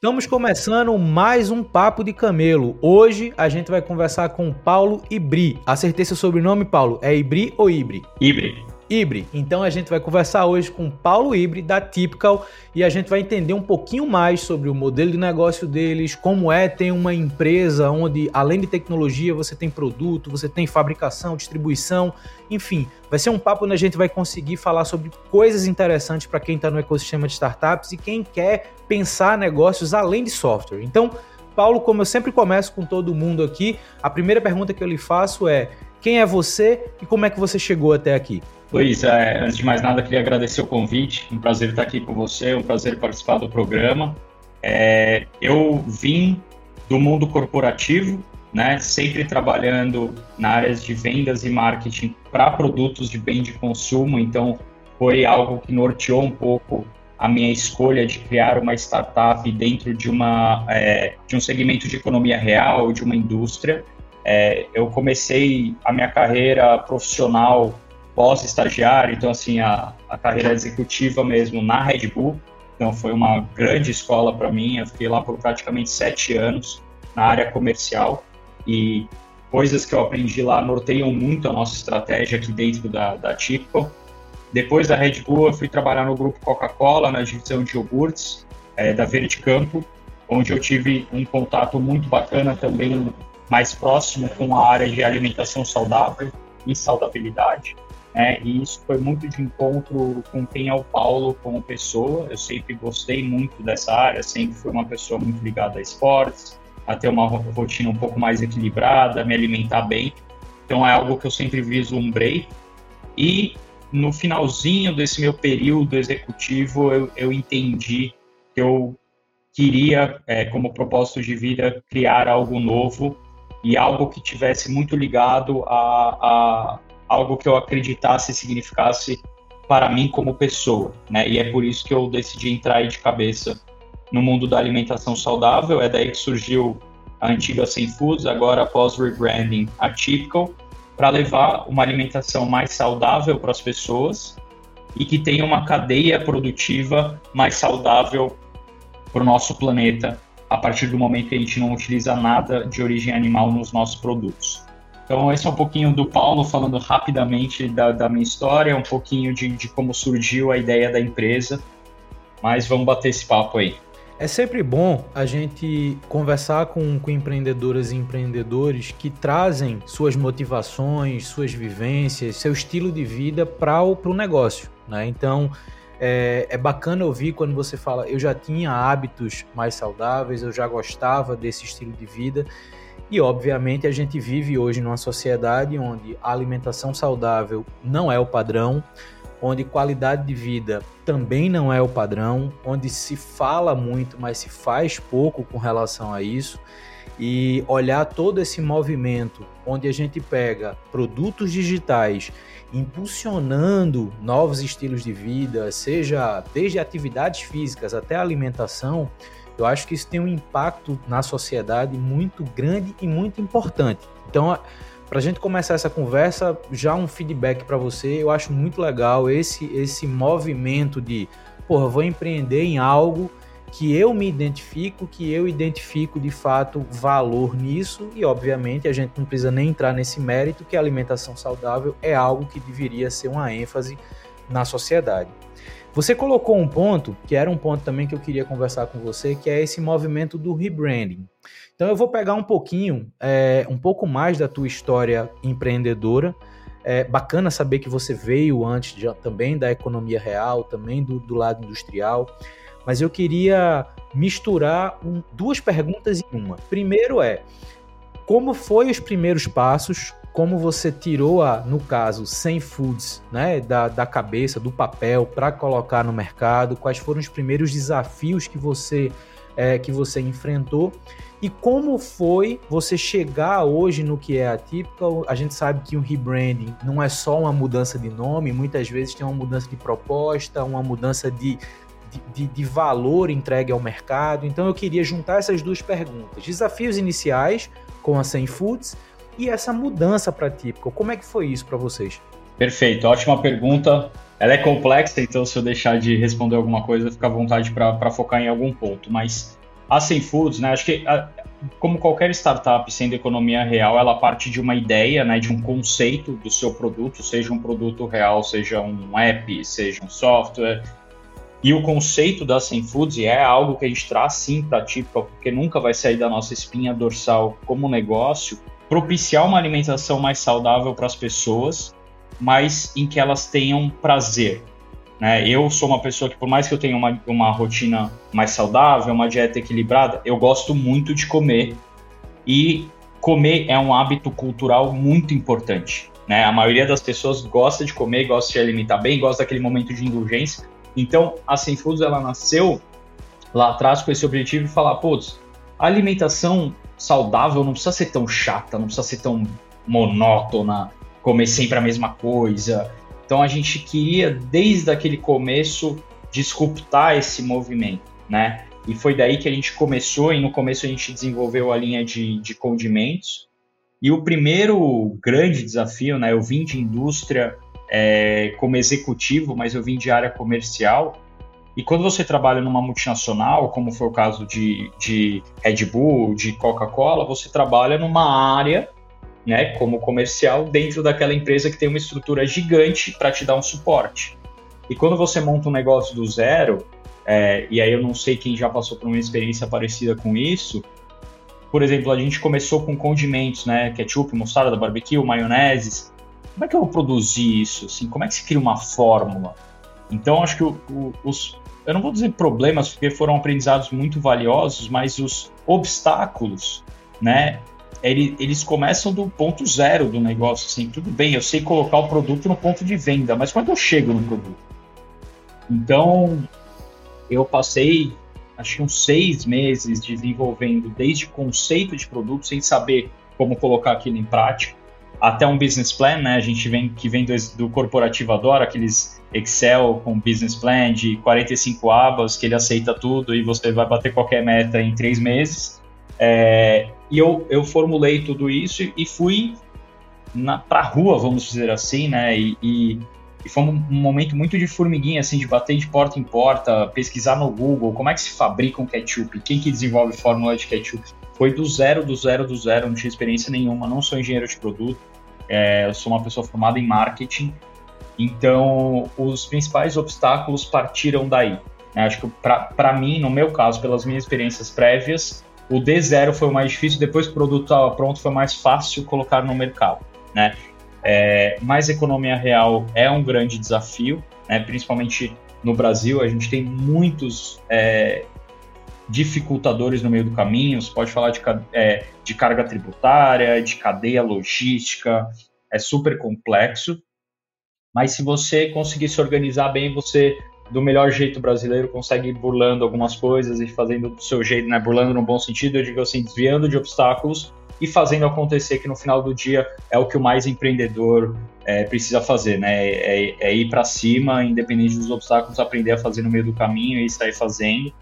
Estamos começando mais um Papo de Camelo. Hoje a gente vai conversar com Paulo Ibri. Acertei seu sobrenome, Paulo? É Ibri ou Ibri? Ibri. Ibre. Então a gente vai conversar hoje com Paulo Ibre da Typical e a gente vai entender um pouquinho mais sobre o modelo de negócio deles, como é ter uma empresa onde além de tecnologia você tem produto, você tem fabricação, distribuição, enfim, vai ser um papo onde a gente vai conseguir falar sobre coisas interessantes para quem está no ecossistema de startups e quem quer pensar negócios além de software. Então, Paulo, como eu sempre começo com todo mundo aqui, a primeira pergunta que eu lhe faço é: quem é você e como é que você chegou até aqui? Luiz, é, antes de mais nada, queria agradecer o convite. Um prazer estar aqui com você, um prazer participar do programa. É, eu vim do mundo corporativo, né, sempre trabalhando na área de vendas e marketing para produtos de bem de consumo, então foi algo que norteou um pouco a minha escolha de criar uma startup dentro de, uma, é, de um segmento de economia real, de uma indústria. É, eu comecei a minha carreira profissional pós-estagiário, então assim, a, a carreira executiva mesmo na Red Bull, então foi uma grande escola para mim, eu fiquei lá por praticamente sete anos na área comercial. E coisas que eu aprendi lá norteiam muito a nossa estratégia aqui dentro da, da Typical. Depois da Red Bull, eu fui trabalhar no grupo Coca-Cola, na divisão de iogurtes é, da Verde Campo, onde eu tive um contato muito bacana também, mais próximo com a área de alimentação saudável e saudabilidade. É, e isso foi muito de encontro com quem é o Paulo como pessoa. Eu sempre gostei muito dessa área, sempre fui uma pessoa muito ligada a esportes, a ter uma rotina um pouco mais equilibrada, me alimentar bem. Então é algo que eu sempre vislumbrei. E no finalzinho desse meu período executivo, eu, eu entendi que eu queria, é, como propósito de vida, criar algo novo e algo que tivesse muito ligado a, a algo que eu acreditasse e significasse para mim como pessoa, né? E é por isso que eu decidi entrar de cabeça no mundo da alimentação saudável. É daí que surgiu a antiga Sem Foods, agora após rebranding a Typical, para levar uma alimentação mais saudável para as pessoas e que tenha uma cadeia produtiva mais saudável para o nosso planeta, a partir do momento que a gente não utiliza nada de origem animal nos nossos produtos. Então, esse é um pouquinho do Paulo falando rapidamente da, da minha história, um pouquinho de, de como surgiu a ideia da empresa. Mas vamos bater esse papo aí. É sempre bom a gente conversar com, com empreendedoras e empreendedores que trazem suas motivações, suas vivências, seu estilo de vida para o negócio. Né? Então, é, é, bacana ouvir quando você fala: eu já tinha hábitos mais saudáveis, eu já gostava desse estilo de vida e, obviamente, a gente vive hoje numa sociedade onde a alimentação saudável não é o padrão, onde qualidade de vida também não é o padrão, onde se fala muito, mas se faz pouco com relação a isso. E olhar todo esse movimento, onde a gente pega produtos digitais impulsionando novos estilos de vida, seja desde atividades físicas até alimentação, eu acho que isso tem um impacto na sociedade muito grande e muito importante. Então, para a gente começar essa conversa, já um feedback para você, eu acho muito legal esse, esse movimento de, porra, vou empreender em algo que eu me identifico, que eu identifico de fato valor nisso e obviamente a gente não precisa nem entrar nesse mérito que a alimentação saudável é algo que deveria ser uma ênfase na sociedade. Você colocou um ponto, que era um ponto também que eu queria conversar com você, que é esse movimento do rebranding. Então eu vou pegar um pouquinho, é, um pouco mais da tua história empreendedora. É bacana saber que você veio antes de, também da economia real, também do, do lado industrial. Mas eu queria misturar um, duas perguntas em uma. Primeiro é, como foi os primeiros passos como você tirou a, no caso, 100 foods, né, da, da cabeça, do papel para colocar no mercado, quais foram os primeiros desafios que você é, que você enfrentou E como foi você chegar hoje no que é a típica? A gente sabe que um rebranding não é só uma mudança de nome, muitas vezes tem uma mudança de proposta, uma mudança de, de, de, valor entregue ao mercado. Então eu queria juntar essas duas perguntas: desafios iniciais com a 100 Foods e essa mudança para a típica. Como é que foi isso para vocês? Perfeito, ótima pergunta. Ela é complexa, então se eu deixar de responder alguma coisa, fica à vontade para focar em algum ponto. Mas a 100 Foods, né, acho que como qualquer startup sendo economia real, ela parte de uma ideia, né, de um conceito do seu produto, seja um produto real, seja um app, seja um software. E o conceito da 100 Foods é algo que a gente traz sim para a Típica, porque nunca vai sair da nossa espinha dorsal como negócio, propiciar uma alimentação mais saudável para as pessoas, mas em que elas tenham prazer, né? Eu sou uma pessoa que, por mais que eu tenha uma, uma rotina mais saudável, uma dieta equilibrada, eu gosto muito de comer. E comer é um hábito cultural muito importante. Né? A maioria das pessoas gosta de comer, gosta de se alimentar bem, gosta daquele momento de indulgência. Então, a Sem Foods, ela nasceu lá atrás com esse objetivo de falar, putz, a alimentação saudável não precisa ser tão chata, não precisa ser tão monótona, comer sempre a mesma coisa, então a gente queria, desde aquele começo, disruptar esse movimento, né? E foi daí que a gente começou, e no começo a gente desenvolveu a linha de, de condimentos. E o primeiro grande desafio, né? Eu vim de indústria é, como executivo, mas eu vim de área comercial. E quando você trabalha numa multinacional, como foi o caso de, de Red Bull, de Coca-Cola, você trabalha numa área né, como comercial dentro daquela empresa que tem uma estrutura gigante para te dar um suporte. E quando você monta um negócio do zero, é, e aí eu não sei quem já passou por uma experiência parecida com isso, por exemplo, a gente começou com condimentos, né, ketchup, mostarda, barbecue, maioneses. Como é que eu vou produzir isso? Assim, como é que se cria uma fórmula? Então, acho que o, o, os, eu não vou dizer problemas, porque foram aprendizados muito valiosos, mas os obstáculos, né, ele, eles começam do ponto zero do negócio, assim, tudo bem, eu sei colocar o produto no ponto de venda, mas quando eu chego no produto? Então, eu passei, acho que uns seis meses desenvolvendo desde conceito de produto, sem saber como colocar aquilo em prática, até um business plan, né? A gente vem que vem do, do corporativo adora aqueles Excel com business plan de 45 abas que ele aceita tudo e você vai bater qualquer meta em três meses. É, e eu, eu formulei tudo isso e fui para rua, vamos dizer assim, né? E, e, e, foi um, momento muito de formiguinha, assim, de bater de porta em porta, pesquisar no Google como é que se fabrica um ketchup, quem que desenvolve fórmula de ketchup. Foi do zero, do zero, do zero, não tinha experiência nenhuma, não sou engenheiro de produto, é, eu sou uma pessoa formada em marketing, então os principais obstáculos partiram daí. Né? Acho que para mim, no meu caso, pelas minhas experiências prévias, o D0 foi o mais difícil, depois que o produto estava pronto foi mais fácil colocar no mercado, né? É, mas economia real é um grande desafio, né? principalmente no Brasil, a gente tem muitos é, dificultadores no meio do caminho, você pode falar de, é, de carga tributária, de cadeia logística, é super complexo, mas se você conseguir se organizar bem, você do melhor jeito brasileiro, consegue ir burlando algumas coisas e fazendo do seu jeito, né? Burlando no bom sentido, eu digo assim, desviando de obstáculos e fazendo acontecer que no final do dia é o que o mais empreendedor é, precisa fazer, né? É, é ir para cima, independente dos obstáculos, aprender a fazer no meio do caminho e sair fazendo.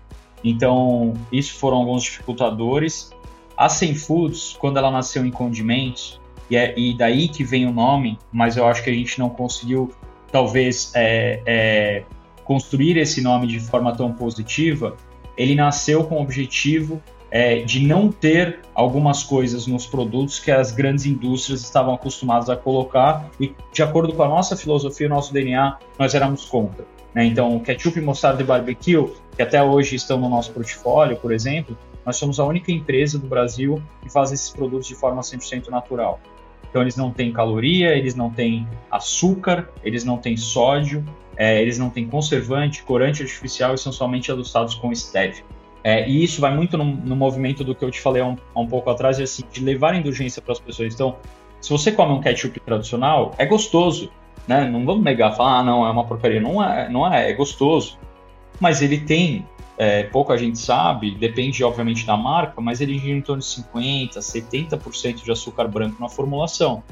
Então, isso foram alguns dificultadores. A Sem Foods, quando ela nasceu em condimentos, e, é, e daí que vem o nome, mas eu acho que a gente não conseguiu, talvez, é, é construir esse nome de forma tão positiva, ele nasceu com o objetivo é, de não ter algumas coisas nos produtos que as grandes indústrias estavam acostumadas a colocar e, de acordo com a nossa filosofia, o nosso DNA, nós éramos contra. Né? Então, ketchup, mostarda e barbecue, que até hoje estão no nosso portfólio, por exemplo, nós somos a única empresa do Brasil que faz esses produtos de forma 100% natural. Então, eles não têm caloria, eles não têm açúcar, eles não têm sódio, é, eles não têm conservante, corante artificial e são somente adoçados com stevia. É, e isso vai muito no, no, movimento do que eu te falei há um, há um pouco atrás, de, assim, de levar indulgência para as pessoas. Então, se você come um ketchup tradicional, é gostoso, né? Não vamos negar, falar, ah, não, é uma porcaria. Não é, não é, é gostoso. Mas ele tem é, pouco a gente sabe, depende obviamente da marca, mas ele gira em torno de 50%, 70% de açúcar branco na formulação.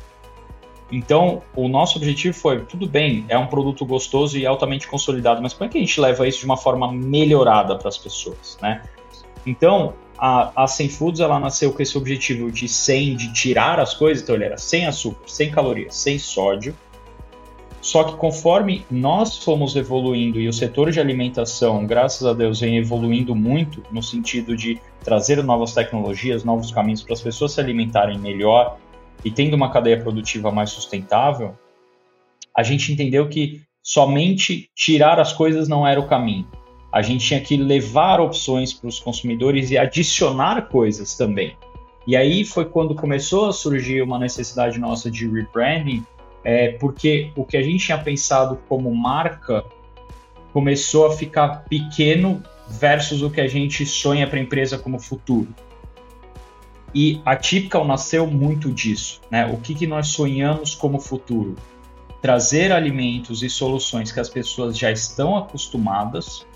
Então, o nosso objetivo foi, tudo bem, é um produto gostoso e altamente consolidado, mas como é que a gente leva isso de uma forma melhorada para as pessoas, né? Então, a, a Sem Foods, ela nasceu com esse objetivo de sem, de tirar as coisas, então ele era sem açúcar, sem calorias, sem sódio, só que conforme nós fomos evoluindo e o setor de alimentação, graças a Deus, vem evoluindo muito no sentido de trazer novas tecnologias, novos caminhos para as pessoas se alimentarem melhor e tendo uma cadeia produtiva mais sustentável, a gente entendeu que somente tirar as coisas não era o caminho. A gente tinha que levar opções para os consumidores e adicionar coisas também. E aí foi quando começou a surgir uma necessidade nossa de rebranding é, porque o que a gente tinha pensado como marca começou a ficar pequeno versus o que a gente sonha para a empresa como futuro. E a Typical nasceu muito disso, né? O que, que nós sonhamos como futuro? Trazer alimentos e soluções que as pessoas já estão acostumadas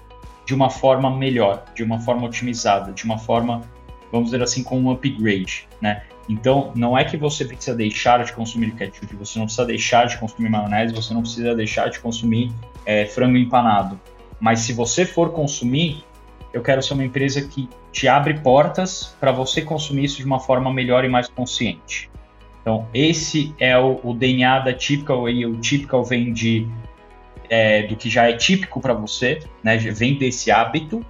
de uma forma melhor, de uma forma otimizada, de uma forma, vamos dizer assim, com um upgrade, né? Então, não é que você precisa deixar de consumir ketchup, você não precisa deixar de consumir maionese, você não precisa deixar de consumir é, frango empanado. Mas se você for consumir, eu quero ser uma empresa que te abre portas para você consumir isso de uma forma melhor e mais consciente. Então, esse é o, o DNA da Typical, e o Typical vem de, é, do que já é típico para você, né? vem desse hábito,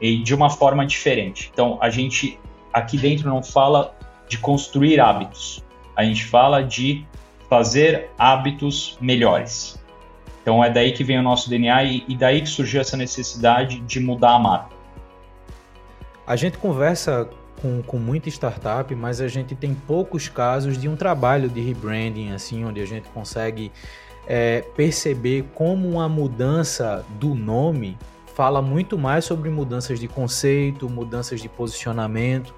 e de uma forma diferente. Então, a gente aqui dentro não fala de construir hábitos. A gente fala de fazer hábitos melhores. Então é daí que vem o nosso DNA e, e daí que surgiu essa necessidade de mudar a marca. A gente conversa com, com muita startup, mas a gente tem poucos casos de um trabalho de rebranding, assim, onde a gente consegue é, perceber como uma mudança do nome fala muito mais sobre mudanças de conceito, mudanças de posicionamento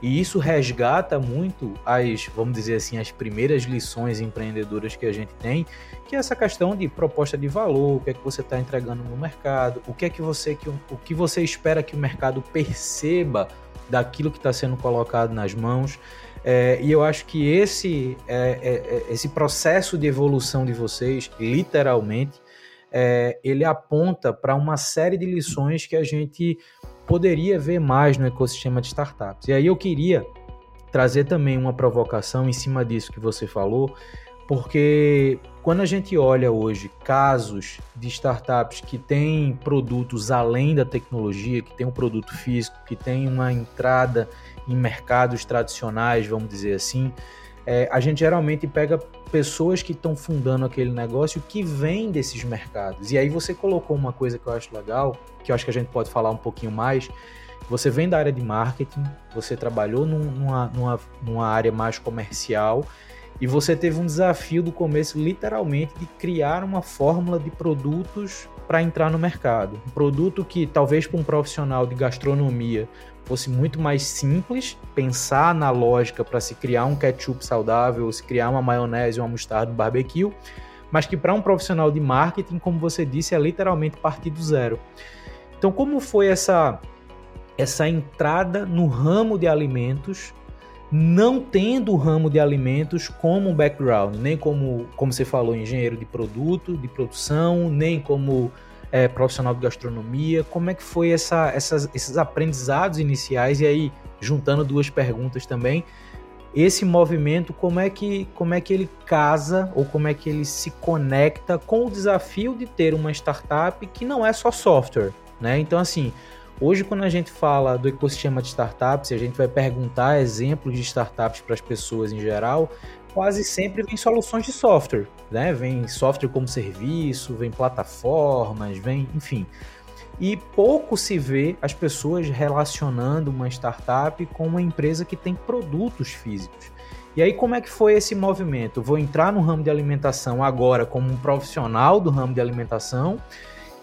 e isso resgata muito as, vamos dizer assim, as primeiras lições empreendedoras que a gente tem, que é essa questão de proposta de valor, o que é que você está entregando no mercado, o que é que você que, o que você espera que o mercado perceba daquilo que está sendo colocado nas mãos. É, e eu acho que esse, é, é, é esse processo de evolução de vocês, literalmente, é, ele aponta para uma série de lições que a gente poderia ver mais no ecossistema de startups. E aí eu queria trazer também uma provocação em cima disso que você falou, porque quando a gente olha hoje casos de startups que têm produtos além da tecnologia, que tem um produto físico, que tem uma entrada em mercados tradicionais, vamos dizer assim, é, a gente geralmente pega pessoas que estão fundando aquele negócio que vêm desses mercados. E aí você colocou uma coisa que eu acho legal, que eu acho que a gente pode falar um pouquinho mais. Você vem da área de marketing, você trabalhou num, numa, numa, numa área mais comercial e você teve um desafio do começo, literalmente, de criar uma fórmula de produtos para entrar no mercado. Um produto que talvez para um profissional de gastronomia fosse muito mais simples pensar na lógica para se criar um ketchup saudável, se criar uma maionese, uma mostarda, um barbecue, mas que para um profissional de marketing, como você disse, é literalmente partir do zero. Então, como foi essa essa entrada no ramo de alimentos, não tendo o ramo de alimentos como um background, nem como, como você falou, engenheiro de produto, de produção, nem como é, profissional de gastronomia, como é que foi essa, essas, esses aprendizados iniciais e aí juntando duas perguntas também, esse movimento como é que como é que ele casa ou como é que ele se conecta com o desafio de ter uma startup que não é só software, né? Então assim, hoje quando a gente fala do ecossistema de startups, a gente vai perguntar exemplos de startups para as pessoas em geral, quase sempre vem soluções de software, né? Vem software como serviço, vem plataformas, vem, enfim. E pouco se vê as pessoas relacionando uma startup com uma empresa que tem produtos físicos. E aí, como é que foi esse movimento? Vou entrar no ramo de alimentação agora como um profissional do ramo de alimentação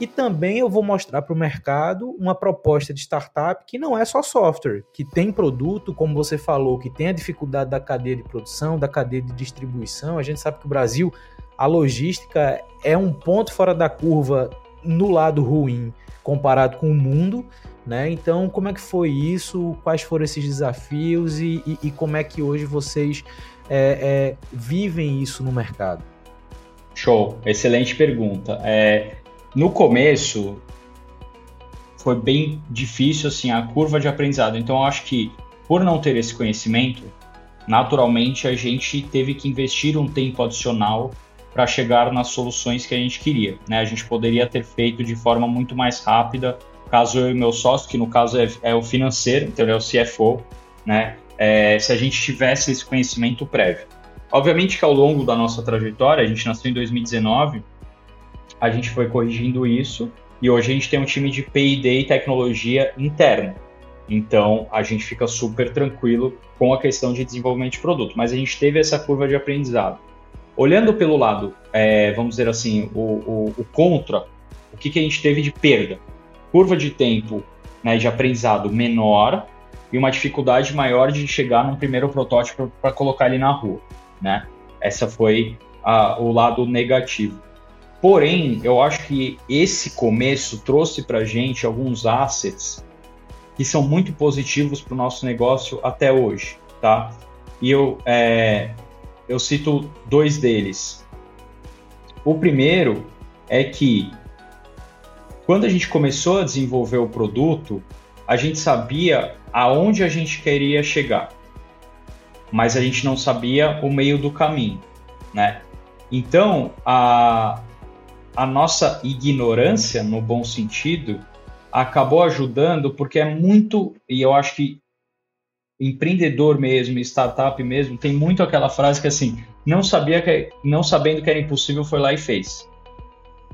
e também eu vou mostrar para o mercado uma proposta de startup que não é só software, que tem produto, como você falou, que tem a dificuldade da cadeia de produção, da cadeia de distribuição. A gente sabe que o Brasil, a logística é um ponto fora da curva no lado ruim comparado com o mundo, né? Então, como é que foi isso? Quais foram esses desafios e, e, e como é que hoje vocês é, é, vivem isso no mercado? Show, excelente pergunta. É, no começo foi bem difícil assim a curva de aprendizado. Então, eu acho que por não ter esse conhecimento, naturalmente a gente teve que investir um tempo adicional para chegar nas soluções que a gente queria. Né? A gente poderia ter feito de forma muito mais rápida, caso eu e meu sócio, que no caso é, é o financeiro, então ele é o CFO, né? É, se a gente tivesse esse conhecimento prévio. Obviamente que ao longo da nossa trajetória, a gente nasceu em 2019, a gente foi corrigindo isso e hoje a gente tem um time de P&D e tecnologia interno. Então a gente fica super tranquilo com a questão de desenvolvimento de produto, mas a gente teve essa curva de aprendizado. Olhando pelo lado, é, vamos dizer assim, o, o, o contra, o que, que, a gente teve de perda? Curva de tempo né, de aprendizado menor e uma dificuldade maior de chegar num primeiro protótipo para colocar ele na rua. Né? Essa foi a, o lado negativo. Porém, eu acho que esse começo trouxe para gente alguns assets que são muito positivos para o nosso negócio até hoje, tá? E eu, é, eu cito dois deles. O primeiro é que quando a gente começou a desenvolver o produto, a gente sabia aonde a gente queria chegar, mas a gente não sabia o meio do caminho, né? Então, a, a nossa ignorância, no bom sentido, acabou ajudando porque é muito, e eu acho que empreendedor mesmo, startup mesmo, tem muito aquela frase que assim, não sabia que não sabendo que era impossível foi lá e fez.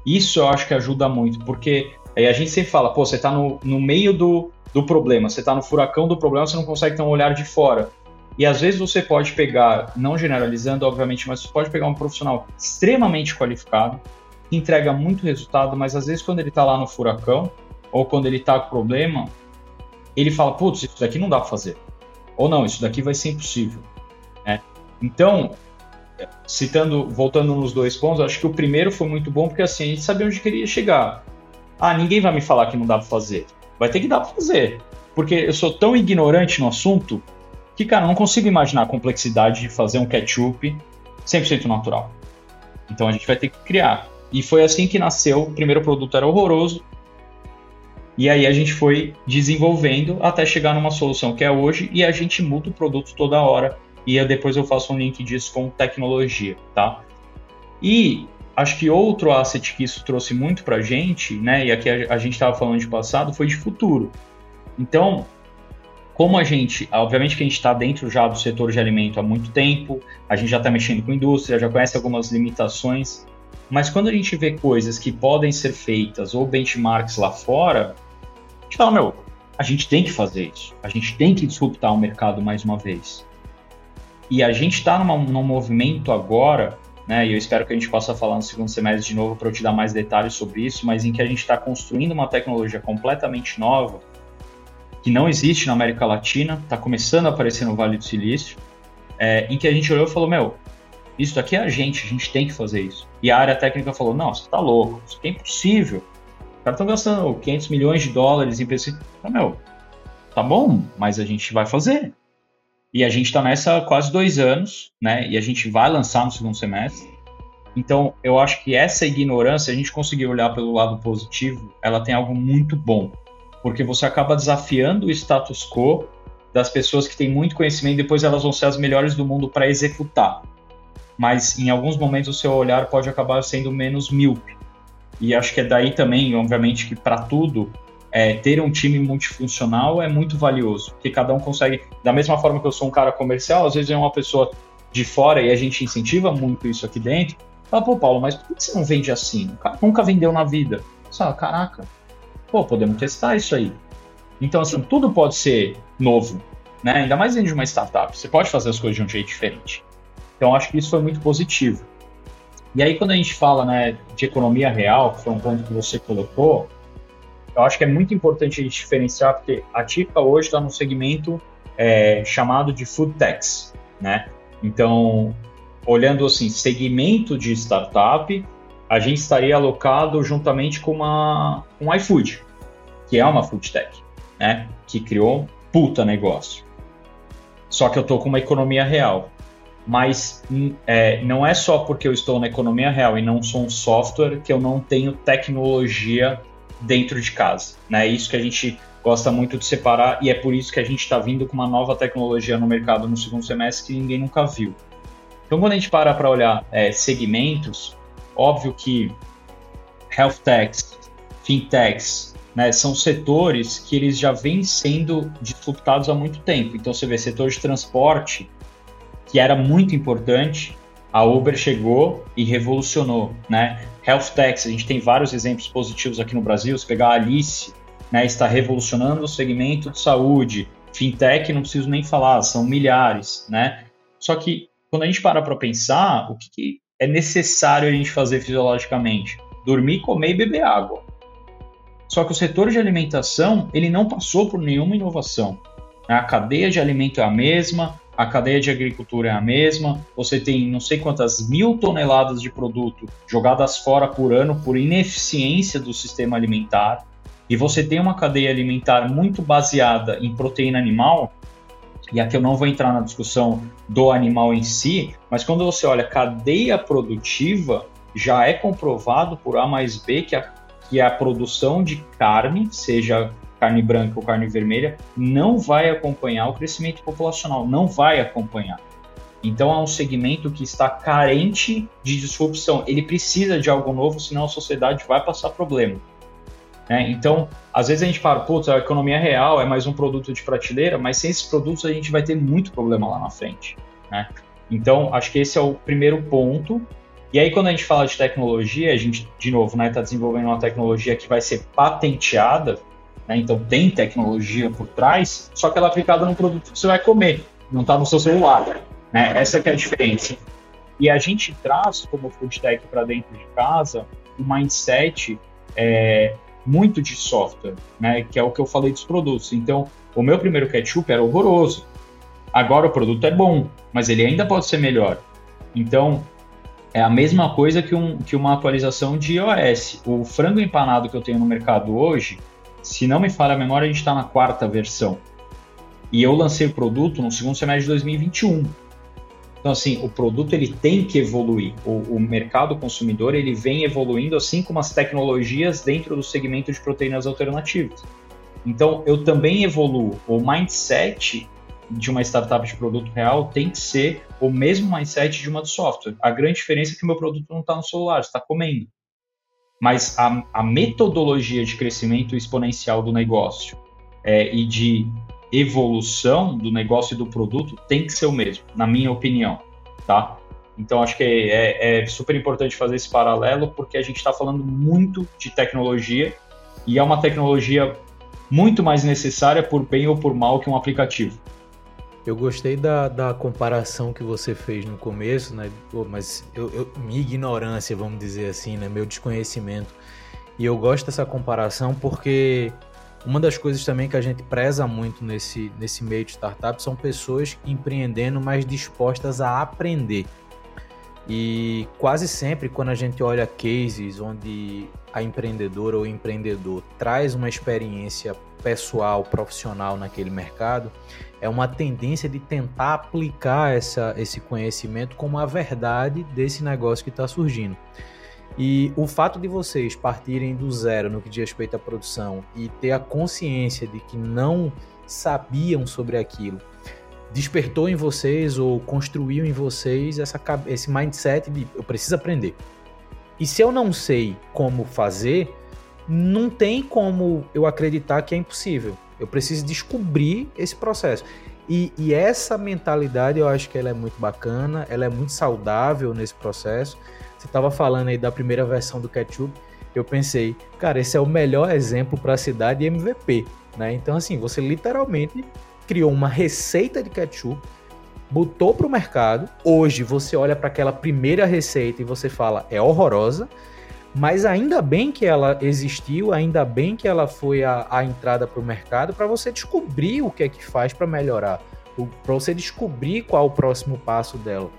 Isso eu acho que ajuda muito, porque aí a gente sempre fala, pô, você está no, no meio do, do problema, você está no furacão do problema, você não consegue ter um olhar de fora. E às vezes você pode pegar, não generalizando, obviamente, mas você pode pegar um profissional extremamente qualificado, entrega muito resultado, mas às vezes quando ele está lá no furacão, ou quando ele está com problema, ele fala, putz, isso daqui não dá para fazer ou não, isso daqui vai ser impossível. Né? Então, citando, voltando nos dois pontos, acho que o primeiro foi muito bom porque assim, a gente sabia onde queria chegar. Ah, ninguém vai me falar que não dá para fazer. Vai ter que dar para fazer. Porque eu sou tão ignorante no assunto que, cara, não consigo imaginar a complexidade de fazer um ketchup 100% natural. Então a gente vai ter que criar. E foi assim que nasceu. O primeiro produto era horroroso, e aí a gente foi desenvolvendo até chegar numa solução que é hoje e a gente muda o produto toda hora. E depois eu faço um link disso com tecnologia, tá? E acho que outro asset que isso trouxe muito para a gente, né? E aqui a, a gente estava falando de passado, foi de futuro. Então, como a gente, obviamente que a gente está dentro já do setor de alimento há muito tempo, a gente já está mexendo com indústria, já conhece algumas limitações, mas quando a gente vê coisas que podem ser feitas ou benchmarks lá fora, a gente fala, meu, a gente tem que fazer isso. A gente tem que disruptar o mercado mais uma vez. E a gente está num movimento agora, né, e eu espero que a gente possa falar no segundo semestre de novo para eu te dar mais detalhes sobre isso, mas em que a gente está construindo uma tecnologia completamente nova, que não existe na América Latina, está começando a aparecer no Vale do Silício, é, em que a gente olhou e falou, meu, isso daqui é a gente, a gente tem que fazer isso. E a área técnica falou, não, você está louco, isso aqui é impossível caras estão gastando 500 milhões de dólares em pesquisa. Ah, meu, tá bom, mas a gente vai fazer. E a gente está nessa quase dois anos, né? E a gente vai lançar no segundo semestre. Então, eu acho que essa ignorância, a gente conseguir olhar pelo lado positivo, ela tem algo muito bom. Porque você acaba desafiando o status quo das pessoas que têm muito conhecimento e depois elas vão ser as melhores do mundo para executar. Mas em alguns momentos o seu olhar pode acabar sendo menos míope. E acho que é daí também, obviamente, que para tudo, é, ter um time multifuncional é muito valioso, porque cada um consegue, da mesma forma que eu sou um cara comercial, às vezes é uma pessoa de fora e a gente incentiva muito isso aqui dentro. Fala, pô, Paulo, mas por que você não vende assim? O cara nunca vendeu na vida. Fala, caraca, pô, podemos testar isso aí. Então, assim, tudo pode ser novo, né? Ainda mais dentro de uma startup. Você pode fazer as coisas de um jeito diferente. Então, acho que isso foi muito positivo. E aí, quando a gente fala né, de economia real, que foi um ponto que você colocou, eu acho que é muito importante a gente diferenciar, porque a TIPA hoje está no segmento é, chamado de food techs, né? Então, olhando assim, segmento de startup, a gente estaria alocado juntamente com uma um iFood, que é uma food tech, né? Que criou um puta negócio. Só que eu tô com uma economia real. Mas hum, é, não é só porque eu estou na economia real e não sou um software que eu não tenho tecnologia dentro de casa. Né? É isso que a gente gosta muito de separar e é por isso que a gente está vindo com uma nova tecnologia no mercado no segundo semestre que ninguém nunca viu. Então, quando a gente para para olhar é, segmentos, óbvio que health techs, fintechs, né, são setores que eles já vêm sendo disruptados há muito tempo. Então, você vê setor de transporte, que era muito importante, a Uber chegou e revolucionou, né? Health techs, a gente tem vários exemplos positivos aqui no Brasil. Se pegar a Alice, né, está revolucionando o segmento de saúde. Fintech, não preciso nem falar, são milhares, né? Só que quando a gente para para pensar, o que, que é necessário a gente fazer fisiologicamente? Dormir, comer e beber água. Só que o setor de alimentação, ele não passou por nenhuma inovação. A cadeia de alimento é a mesma, a cadeia de agricultura é a mesma, você tem não sei quantas mil toneladas de produto jogadas fora por ano por ineficiência do sistema alimentar, e você tem uma cadeia alimentar muito baseada em proteína animal, e aqui eu não vou entrar na discussão do animal em si, mas quando você olha cadeia produtiva, já é comprovado por A mais B que a, que a produção de carne, seja carne branca ou carne vermelha, não vai acompanhar o crescimento populacional, não vai acompanhar. Então é um segmento que está carente de disrupção. Ele precisa de algo novo, senão a sociedade vai passar problema. Né? Então, às vezes a gente fala, putz, a economia real é mais um produto de prateleira, mas sem esses produtos a gente vai ter muito problema lá na frente. Né? Então, acho que esse é o primeiro ponto. E aí, quando a gente fala de tecnologia, a gente, de novo, está né, tá desenvolvendo uma tecnologia que vai ser patenteada, né? então tem tecnologia por trás, só que ela é aplicada no produto que você vai comer, não está no seu celular. Né? Essa é a diferença. E a gente traz como food tech para dentro de casa um mindset é, muito de software, né? Que é o que eu falei dos produtos. Então, o meu primeiro ketchup era horroroso. Agora o produto é bom, mas ele ainda pode ser melhor. Então, é a mesma coisa que, um, que uma atualização de iOS. O frango empanado que eu tenho no mercado hoje, se não me falha a memória, a gente está na quarta versão. E eu lancei o produto no segundo semestre de 2021. Então, assim, o produto ele tem que evoluir. O, o, mercado consumidor ele vem evoluindo, assim como as tecnologias dentro do segmento de proteínas alternativas. Então, eu também evoluo. O mindset de uma startup de produto real tem que ser o mesmo mindset de uma de software. A grande diferença é que o meu produto não está no celular, está comendo. Mas a, a, metodologia de crescimento exponencial do negócio é, e de evolução do negócio e do produto tem que ser o mesmo, na minha opinião, tá? Então acho que é, é super importante fazer esse paralelo porque a gente está falando muito de tecnologia e é uma tecnologia muito mais necessária por bem ou por mal que um aplicativo. Eu gostei da, da comparação que você fez no começo, né? Pô, mas eu, eu, minha ignorância, vamos dizer assim, né? Meu desconhecimento. E eu gosto dessa comparação porque uma das coisas também que a gente preza muito nesse, nesse meio de startup são pessoas empreendendo, mas dispostas a aprender. E quase sempre, quando a gente olha cases onde a empreendedora ou empreendedor traz uma experiência pessoal, profissional naquele mercado, é uma tendência de tentar aplicar essa, esse conhecimento como a verdade desse negócio que está surgindo. E o fato de vocês partirem do zero no que diz respeito à produção e ter a consciência de que não sabiam sobre aquilo, despertou em vocês ou construiu em vocês essa, esse mindset de eu preciso aprender. E se eu não sei como fazer, não tem como eu acreditar que é impossível. Eu preciso descobrir esse processo. E, e, essa mentalidade eu acho que ela é muito bacana, ela é muito saudável nesse processo, você estava falando aí da primeira versão do ketchup, eu pensei, cara, esse é o melhor exemplo para a cidade MVP, né? Então assim, você literalmente criou uma receita de ketchup, botou para o mercado. Hoje você olha para aquela primeira receita e você fala, é horrorosa, mas ainda bem que ela existiu, ainda bem que ela foi a, a entrada para o mercado para você descobrir o que é que faz para melhorar, para você descobrir qual o próximo passo dela.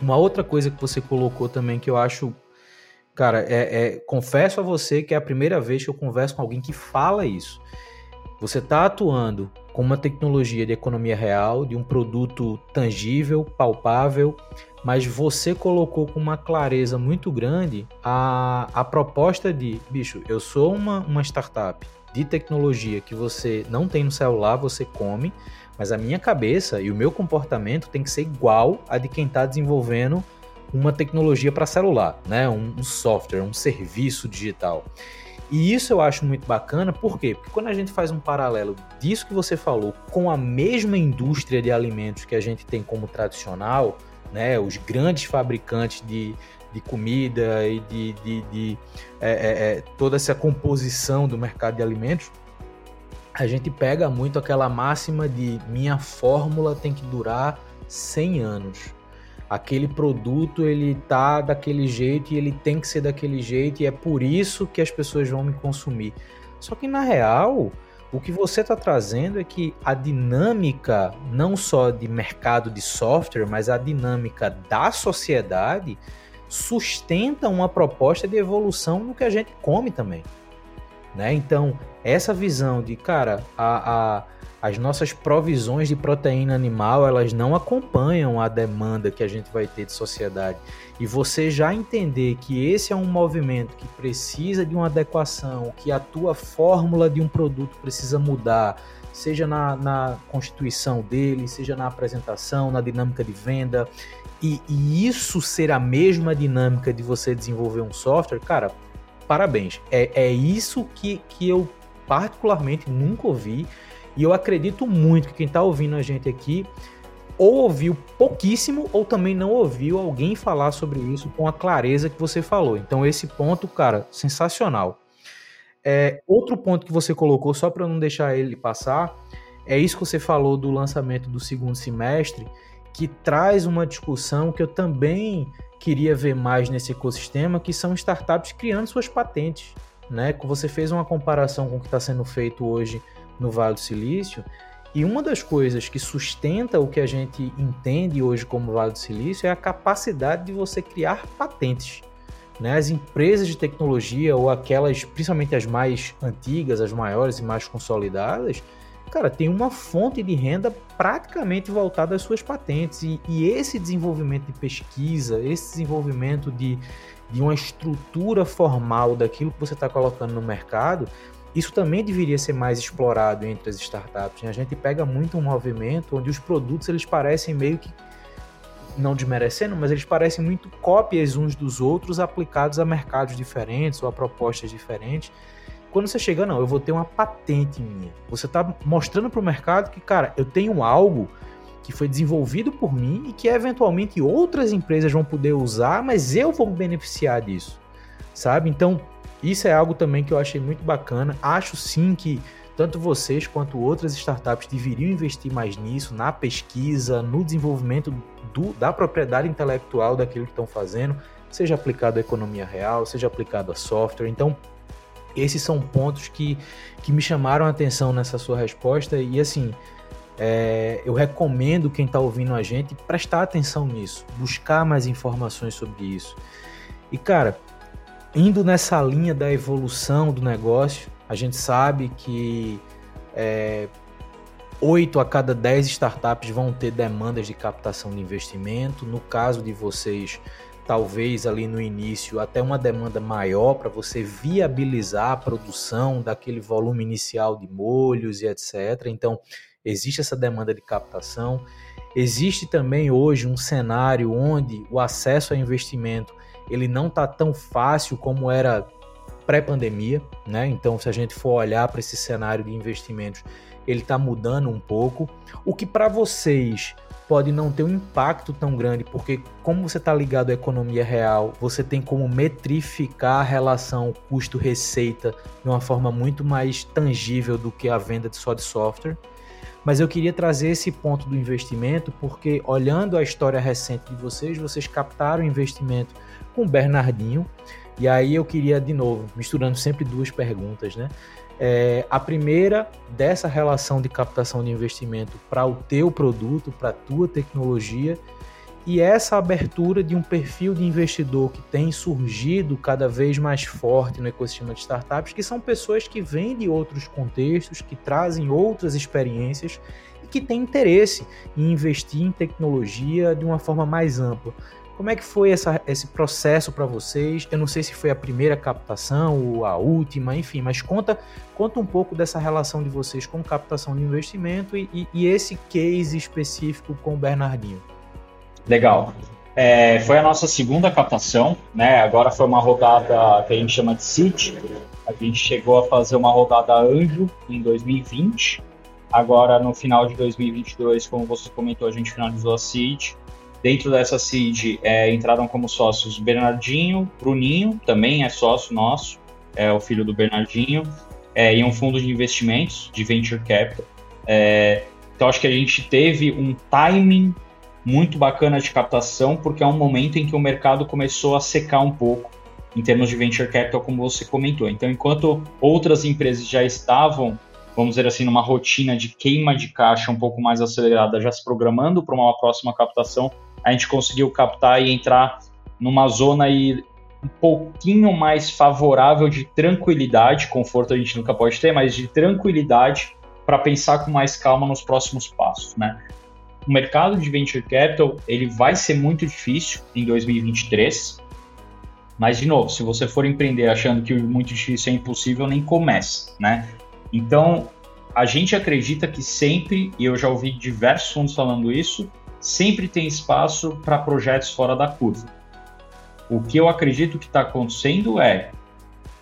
Uma outra coisa que você colocou também que eu acho Cara, é, é, confesso a você que é a primeira vez que eu converso com alguém que fala isso. Você está atuando com uma tecnologia de economia real, de um produto tangível, palpável, mas você colocou com uma clareza muito grande a, a proposta de, bicho, eu sou uma, uma startup de tecnologia que você não tem no celular, você come, mas a minha cabeça e o meu comportamento tem que ser igual a de quem está desenvolvendo uma tecnologia para celular, né? Um, um, software, um serviço digital. E isso eu acho muito bacana, por quê? Porque quando a gente faz um paralelo disso que você falou com a mesma indústria de alimentos que a gente tem como tradicional, né? Os grandes fabricantes de, de comida e de, de, de é, é, é toda essa composição do mercado de alimentos, a gente pega muito aquela máxima de minha fórmula tem que durar 100 anos aquele produto ele tá daquele jeito e ele tem que ser daquele jeito e é por isso que as pessoas vão me consumir. Só que na real, o que você está trazendo é que a dinâmica não só de mercado de software, mas a dinâmica da sociedade sustenta uma proposta de evolução no que a gente come também. Né? Então, essa visão de, cara, a, a as nossas provisões de proteína animal elas não acompanham a demanda que a gente vai ter de sociedade. E você já entender que esse é um movimento que precisa de uma adequação, que a tua fórmula de um produto precisa mudar, seja na, na constituição dele, seja na apresentação, na dinâmica de venda, e, e isso ser a mesma dinâmica de você desenvolver um software, cara, parabéns. É, é isso que, que eu particularmente nunca ouvi e eu acredito muito que quem está ouvindo a gente aqui ou ouviu pouquíssimo ou também não ouviu alguém falar sobre isso com a clareza que você falou. Então, esse ponto, cara, sensacional. É, outro ponto que você colocou, só para não deixar ele passar, é isso que você falou do lançamento do segundo semestre, que traz uma discussão que eu também queria ver mais nesse ecossistema, que são startups criando suas patentes. Né? Você fez uma comparação com o que está sendo feito hoje no Vale do Silício. E uma das coisas que sustenta o que a gente entende hoje como Vale do Silício é a capacidade de você criar patentes. Né? As empresas de tecnologia, ou aquelas, principalmente as mais antigas, as maiores e mais consolidadas, cara, tem uma fonte de renda praticamente voltada às suas patentes. E, e esse desenvolvimento de pesquisa, esse desenvolvimento de, de uma estrutura formal daquilo que você está colocando no mercado, isso também deveria ser mais explorado entre as startups. Né? A gente pega muito um movimento onde os produtos eles parecem meio que não desmerecendo, mas eles parecem muito cópias uns dos outros aplicados a mercados diferentes ou a propostas diferentes. Quando você chega, não, eu vou ter uma patente minha. Você está mostrando para o mercado que, cara, eu tenho algo que foi desenvolvido por mim e que eventualmente outras empresas vão poder usar, mas eu vou me beneficiar disso, sabe? Então, isso é algo também que eu achei muito bacana. Acho sim que tanto vocês quanto outras startups deveriam investir mais nisso, na pesquisa, no desenvolvimento do, da propriedade intelectual daquilo que estão fazendo, seja aplicado à economia real, seja aplicado a software. Então, esses são pontos que, que me chamaram a atenção nessa sua resposta e assim. É, eu recomendo quem está ouvindo a gente prestar atenção nisso, buscar mais informações sobre isso. E cara, indo nessa linha da evolução do negócio, a gente sabe que é, 8 a cada 10 startups vão ter demandas de captação de investimento. No caso de vocês, talvez ali no início, até uma demanda maior para você viabilizar a produção daquele volume inicial de molhos e etc. Então, existe essa demanda de captação. Existe também hoje um cenário onde o acesso a investimento ele não está tão fácil como era pré-pandemia, né? Então, se a gente for olhar para esse cenário de investimentos, ele está mudando um pouco. O que para vocês pode não ter um impacto tão grande, porque como você está ligado à economia real, você tem como metrificar a relação custo-receita de uma forma muito mais tangível do que a venda só de software. Mas eu queria trazer esse ponto do investimento, porque olhando a história recente de vocês, vocês captaram investimento com Bernardinho. E aí eu queria, de novo, misturando sempre duas perguntas, né? É, a primeira dessa relação de captação de investimento para o teu produto, para a tua tecnologia, e essa abertura de um perfil de investidor que tem surgido cada vez mais forte no ecossistema de startups, que são pessoas que vêm de outros contextos, que trazem outras experiências e que têm interesse em investir em tecnologia de uma forma mais ampla. Como é que foi essa, esse processo para vocês? Eu não sei se foi a primeira captação ou a última, enfim, mas conta, conta um pouco dessa relação de vocês com captação de investimento e, e, e esse case específico com o Bernardinho. Legal. É, foi a nossa segunda captação, né? Agora foi uma rodada que a gente chama de Seed. A gente chegou a fazer uma rodada Anjo em 2020. Agora, no final de 2022, como você comentou, a gente finalizou a Seed. Dentro dessa seed é, entraram como sócios Bernardinho, Bruninho, também é sócio nosso, é o filho do Bernardinho, é, e um fundo de investimentos de venture capital. É, então acho que a gente teve um timing muito bacana de captação, porque é um momento em que o mercado começou a secar um pouco em termos de venture capital, como você comentou. Então, enquanto outras empresas já estavam, vamos dizer assim, numa rotina de queima de caixa um pouco mais acelerada, já se programando para uma próxima captação, a gente conseguiu captar e entrar numa zona aí um pouquinho mais favorável de tranquilidade, conforto a gente nunca pode ter, mas de tranquilidade para pensar com mais calma nos próximos passos, né? O mercado de venture capital ele vai ser muito difícil em 2023, mas de novo, se você for empreender achando que muito difícil é impossível, nem comece, né? Então a gente acredita que sempre, e eu já ouvi diversos fundos falando isso, sempre tem espaço para projetos fora da curva. O que eu acredito que está acontecendo é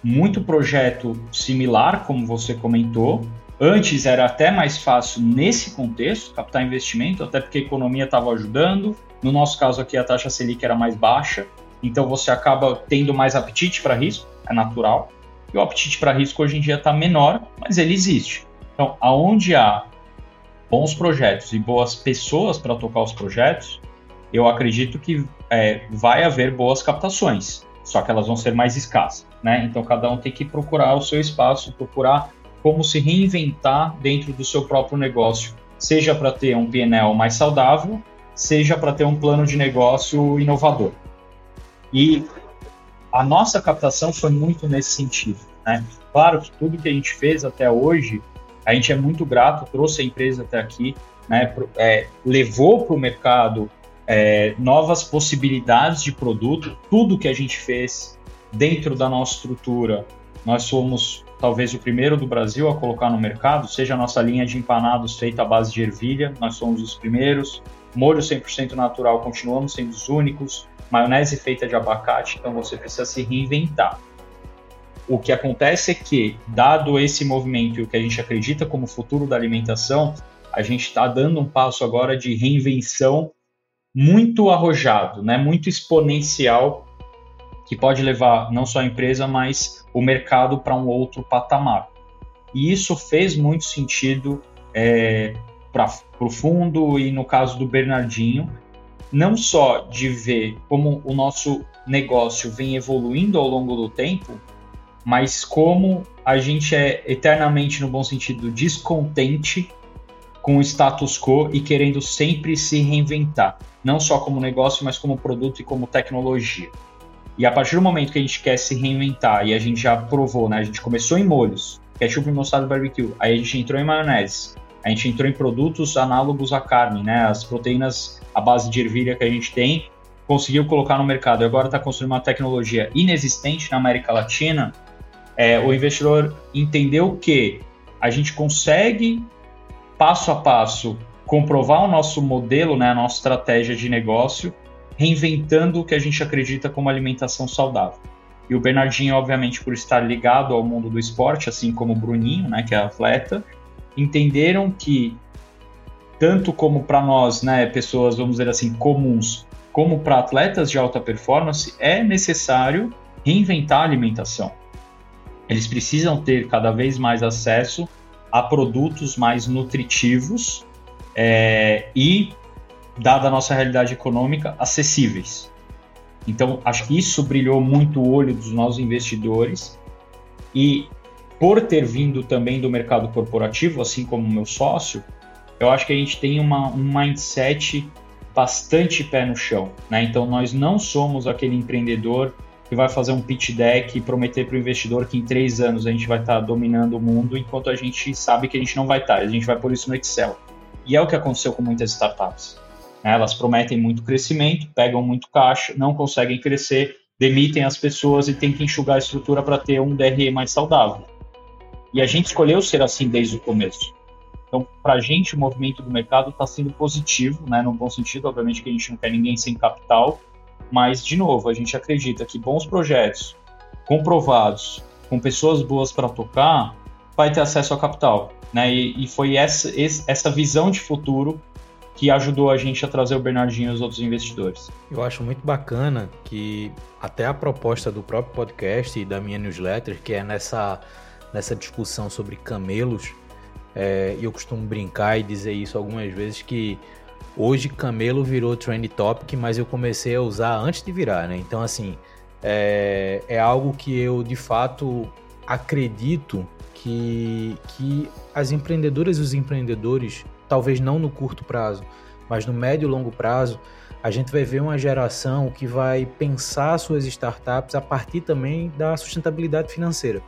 muito projeto similar, como você comentou. Antes era até mais fácil nesse contexto captar investimento, até porque a economia estava ajudando. No nosso caso aqui, a taxa Selic era mais baixa, então você acaba tendo mais apetite para risco, é natural. E o apetite para risco hoje em dia está menor, mas ele existe. Então, aonde há bons projetos e boas pessoas para tocar os projetos, eu acredito que é, vai haver boas captações, só que elas vão ser mais escassas, né? Então cada um tem que procurar o seu espaço, procurar como se reinventar dentro do seu próprio negócio, seja para ter um PNL mais saudável, seja para ter um plano de negócio inovador. E a nossa captação foi muito nesse sentido, né? Claro que tudo que a gente fez até hoje a gente é muito grato, trouxe a empresa até aqui, né, é, levou para o mercado é, novas possibilidades de produto. Tudo que a gente fez dentro da nossa estrutura, nós somos talvez o primeiro do Brasil a colocar no mercado, seja a nossa linha de empanados feita à base de ervilha, nós somos os primeiros. Molho 100% natural, continuamos sendo os únicos. Maionese feita de abacate, então você precisa se reinventar. O que acontece é que, dado esse movimento e o que a gente acredita como futuro da alimentação, a gente está dando um passo agora de reinvenção muito arrojado, né? muito exponencial, que pode levar não só a empresa, mas o mercado para um outro patamar. E isso fez muito sentido é, para o fundo e no caso do Bernardinho, não só de ver como o nosso negócio vem evoluindo ao longo do tempo, mas como a gente é eternamente, no bom sentido, descontente com o status quo e querendo sempre se reinventar, não só como negócio, mas como produto e como tecnologia. E a partir do momento que a gente quer se reinventar, e a gente já provou, né? A gente começou em molhos, ketchup e mostarda barbecue, aí a gente entrou em maionese, a gente entrou em produtos análogos à carne, né? As proteínas à base de ervilha que a gente tem, conseguiu colocar no mercado e agora está construindo uma tecnologia inexistente na América Latina é, o investidor entendeu que a gente consegue, passo a passo, comprovar o nosso modelo, né, a nossa estratégia de negócio, reinventando o que a gente acredita como alimentação saudável. E o Bernardinho, obviamente, por estar ligado ao mundo do esporte, assim como o Bruninho, né, que é atleta, entenderam que tanto como para nós, né, pessoas, vamos dizer assim, comuns, como para atletas de alta performance, é necessário reinventar a alimentação. Eles precisam ter cada vez mais acesso a produtos mais nutritivos é, e, dada a nossa realidade econômica, acessíveis. Então, acho que isso brilhou muito o olho dos nossos investidores e, por ter vindo também do mercado corporativo, assim como meu sócio, eu acho que a gente tem uma, um mindset bastante pé no chão. Né? Então, nós não somos aquele empreendedor que vai fazer um pitch deck e prometer para o investidor que em três anos a gente vai estar tá dominando o mundo, enquanto a gente sabe que a gente não vai estar. Tá. A gente vai pôr isso no Excel. E é o que aconteceu com muitas startups. Né? Elas prometem muito crescimento, pegam muito caixa, não conseguem crescer, demitem as pessoas e têm que enxugar a estrutura para ter um DRE mais saudável. E a gente escolheu ser assim desde o começo. Então, para a gente, o movimento do mercado está sendo positivo, né, no bom sentido, obviamente que a gente não quer ninguém sem capital, mas, de novo, a gente acredita que bons projetos, comprovados, com pessoas boas para tocar, vai ter acesso ao capital. Né? E, e foi essa, essa visão de futuro que ajudou a gente a trazer o Bernardinho e os outros investidores. Eu acho muito bacana que até a proposta do próprio podcast e da minha newsletter, que é nessa, nessa discussão sobre camelos, é, eu costumo brincar e dizer isso algumas vezes que hoje camelo virou trend topic, mas eu comecei a usar antes de virar, né? Então assim é, é algo que eu de fato acredito que, que as empreendedoras e os empreendedores talvez não no curto prazo, mas no médio e longo prazo, a gente vai ver uma geração que vai pensar suas startups a partir também da sustentabilidade financeira.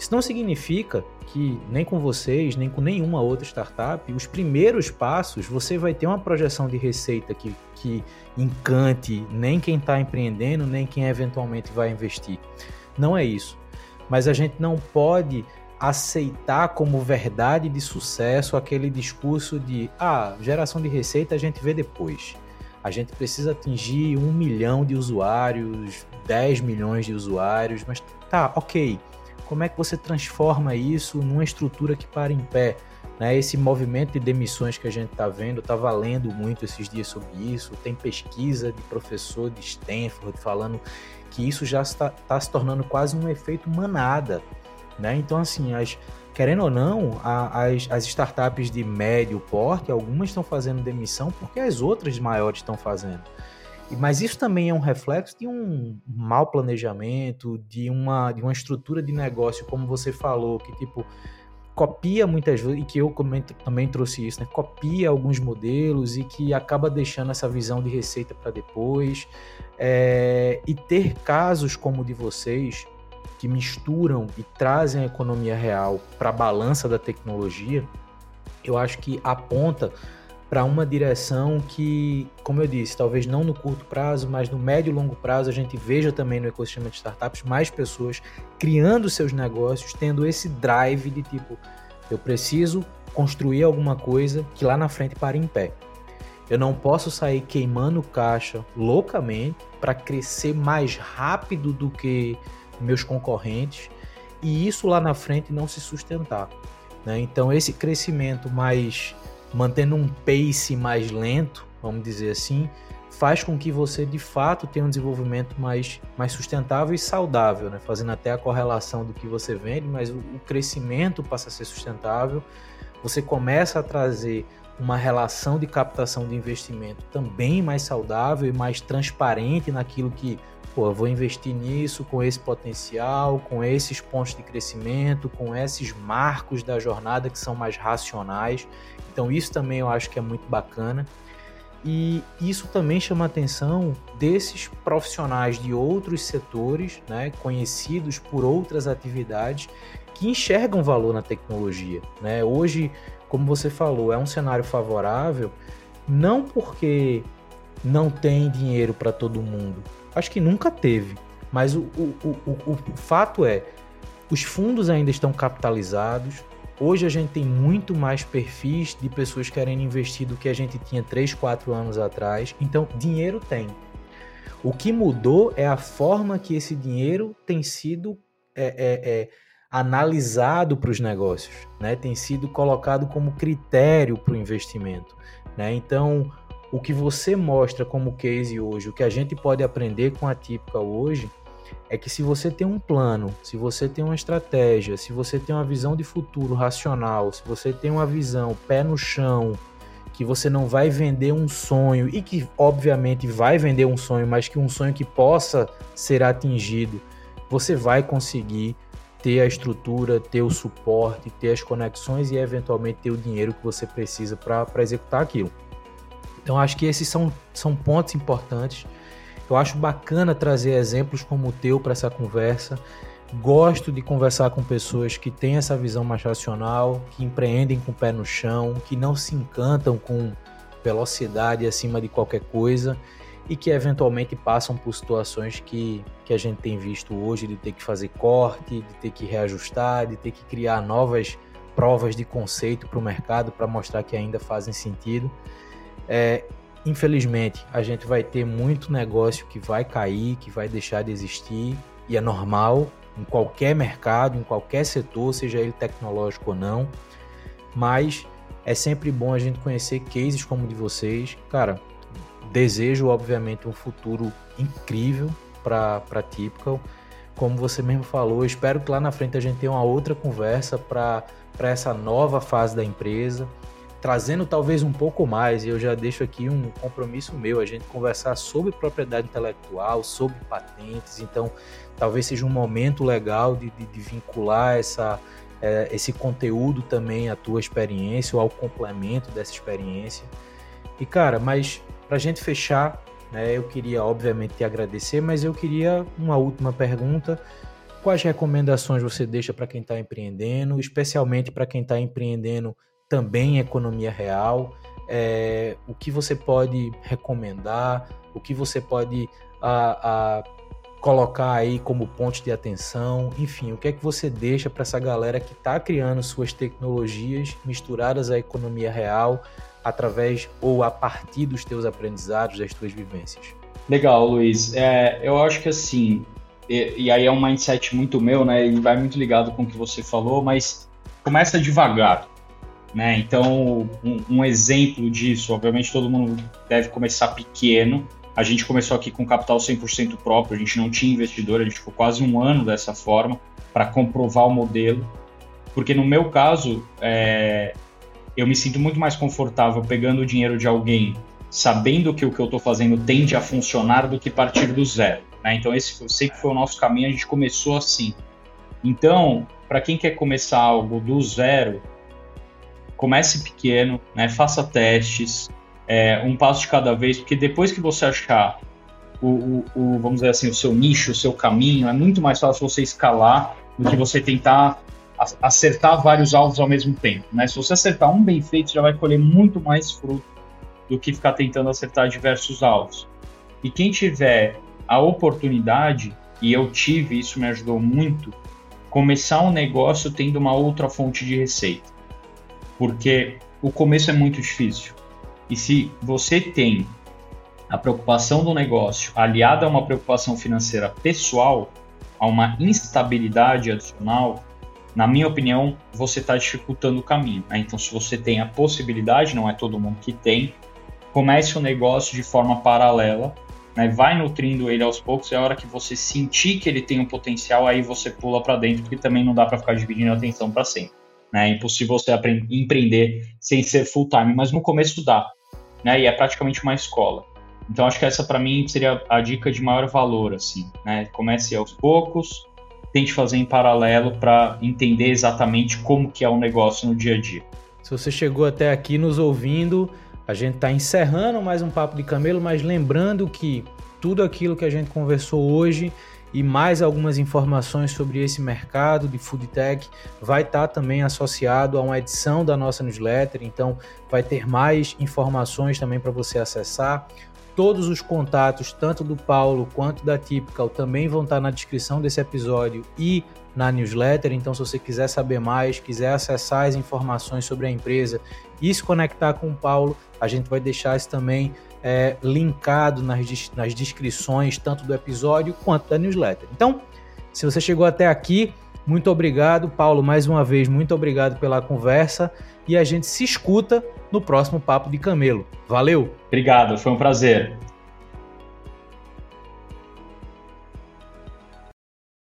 Isso não significa que nem com vocês, nem com nenhuma outra startup, os primeiros passos você vai ter uma projeção de receita que, que encante nem quem está empreendendo, nem quem eventualmente vai investir. Não é isso. Mas a gente não pode aceitar como verdade de sucesso aquele discurso de ah, geração de receita a gente vê depois. A gente precisa atingir um milhão de usuários, 10 milhões de usuários, mas tá, ok. Como é que você transforma isso numa estrutura que para em pé? Né? Esse movimento de demissões que a gente está vendo está valendo muito esses dias sobre isso. Tem pesquisa de professor de Stanford falando que isso já está, está se tornando quase um efeito manada. Né? Então, assim, as, querendo ou não, a, as, as startups de médio porte, algumas estão fazendo demissão porque as outras maiores estão fazendo. Mas isso também é um reflexo de um mau planejamento, de uma, de uma estrutura de negócio, como você falou, que tipo copia muitas vezes, e que eu também trouxe isso, né? copia alguns modelos e que acaba deixando essa visão de receita para depois. É, e ter casos como o de vocês, que misturam e trazem a economia real para a balança da tecnologia, eu acho que aponta para uma direção que, como eu disse, talvez não no curto prazo, mas no médio e longo prazo a gente veja também no ecossistema de startups mais pessoas criando seus negócios, tendo esse drive de tipo, eu preciso construir alguma coisa que lá na frente pare em pé. Eu não posso sair queimando caixa loucamente para crescer mais rápido do que meus concorrentes e isso lá na frente não se sustentar. Né? Então, esse crescimento mais mantendo um pace mais lento, vamos dizer assim, faz com que você de fato tenha um desenvolvimento mais, mais sustentável e saudável, né? fazendo até a correlação do que você vende, mas o, crescimento passa a ser sustentável. Você começa a trazer uma relação de captação de investimento também mais saudável e mais transparente naquilo que pô, vou investir nisso com esse potencial, com esses pontos de crescimento, com esses marcos da jornada que são mais racionais. Então isso também eu acho que é muito bacana. E isso também chama a atenção desses profissionais de outros setores, né, conhecidos por outras atividades, que enxergam valor na tecnologia. Né? Hoje, como você falou, é um cenário favorável, não porque não tem dinheiro para todo mundo, acho que nunca teve. Mas o, o, o, o, fato é, os fundos ainda estão capitalizados. Hoje a gente tem muito mais perfis de pessoas querendo investir do que a gente tinha 3, 4 anos atrás. Então, dinheiro tem. O que mudou é a forma que esse dinheiro tem sido é, é, é, analisado para os negócios, né? tem sido colocado como critério para o investimento. Né? Então, o que você mostra como case hoje, o que a gente pode aprender com a típica hoje, é que se você tem um plano, se você tem uma estratégia, se você tem uma visão de futuro racional, se você tem uma visão pé no chão, que você não vai vender um sonho e que obviamente vai vender um sonho, mas que um sonho que possa ser atingido, você vai conseguir ter a estrutura, ter o suporte, ter as conexões e eventualmente ter o dinheiro que você precisa para executar aquilo. Então acho que esses são, são pontos importantes. Eu acho bacana trazer exemplos como o teu para essa conversa. Gosto de conversar com pessoas que têm essa visão mais racional, que empreendem com o pé no chão, que não se encantam com velocidade acima de qualquer coisa e que eventualmente passam por situações que, que a gente tem visto hoje de ter que fazer corte, de ter que reajustar, de ter que criar novas provas de conceito para o mercado para mostrar que ainda fazem sentido. É, infelizmente, a gente vai ter muito negócio que vai cair, que vai deixar de existir, e é normal em qualquer mercado, em qualquer setor, seja ele tecnológico ou não. Mas é sempre bom a gente conhecer cases como o de vocês. Cara, desejo, obviamente, um futuro incrível para a Typical. Como você mesmo falou, espero que lá na frente a gente tenha uma outra conversa para essa nova fase da empresa, trazendo talvez um pouco mais, e eu já deixo aqui um compromisso meu, a gente conversar sobre propriedade intelectual, sobre patentes, então talvez seja um momento legal de, de, de vincular essa, é, esse conteúdo também à tua experiência ou ao complemento dessa experiência. E cara, mas para a gente fechar, né, eu queria obviamente te agradecer, mas eu queria uma última pergunta. Quais recomendações você deixa para quem está empreendendo, especialmente para quem está empreendendo também economia real? É, o que você pode recomendar? O que você pode a, a, colocar aí como ponto de atenção? Enfim, o que é que você deixa para essa galera que está criando suas tecnologias misturadas à economia real através ou a partir dos teus aprendizados, das tuas vivências? Legal, Luiz. É, eu acho que assim, e, e, aí é um mindset muito meu, né? E vai muito ligado com o que você falou, mas começa devagar, né? Então, um, um exemplo disso, obviamente todo mundo deve começar pequeno. A gente começou aqui com capital 100% próprio, a gente não tinha investidor, a gente ficou quase um ano dessa forma para comprovar o modelo. Porque no meu caso, é, eu me sinto muito mais confortável pegando o dinheiro de alguém, sabendo que o que eu estou fazendo tende a funcionar, do que partir do zero. Né? Então, esse sempre foi o nosso caminho, a gente começou assim. Então, para quem quer começar algo do zero, comece pequeno, né? faça testes, é, um passo de cada vez, porque depois que você achar o, o, o, vamos dizer assim, o seu nicho, o seu caminho, é muito mais fácil você escalar do que você tentar acertar vários alvos ao mesmo tempo. Né? Se você acertar um bem feito, já vai colher muito mais fruto do que ficar tentando acertar diversos alvos. E quem tiver a oportunidade, e eu tive, isso me ajudou muito, começar um negócio tendo uma outra fonte de receita. Porque o começo é muito difícil. E se você tem a preocupação do negócio aliada a uma preocupação financeira pessoal, a uma instabilidade adicional, na minha opinião, você está dificultando o caminho. Né? Então, se você tem a possibilidade, não é todo mundo que tem, comece o negócio de forma paralela, né? vai nutrindo ele aos poucos, é a hora que você sentir que ele tem um potencial, aí você pula para dentro, porque também não dá para ficar dividindo a atenção para sempre. Né? É impossível você empreender sem ser full time, mas no começo dá, né? e é praticamente uma escola. Então, acho que essa para mim seria a dica de maior valor, assim, né? Comece aos poucos, tente fazer em paralelo para entender exatamente como que é o negócio no dia a dia. Se você chegou até aqui nos ouvindo, a gente está encerrando mais um Papo de Camelo, mas lembrando que tudo aquilo que a gente conversou hoje e mais algumas informações sobre esse mercado de food tech vai estar tá também associado a uma edição da nossa newsletter, então vai ter mais informações também para você acessar. Todos os contatos, tanto do Paulo quanto da Typical, também vão estar na descrição desse episódio e na newsletter. Então, se você quiser saber mais, quiser acessar as informações sobre a empresa e se conectar com o Paulo, a gente vai deixar isso também é, linkado nas, nas descrições, tanto do episódio quanto da newsletter. Então, se você chegou até aqui, muito obrigado, Paulo, mais uma vez, muito obrigado pela conversa e a gente se escuta no próximo Papo de Camelo. Valeu! Obrigado, foi um prazer.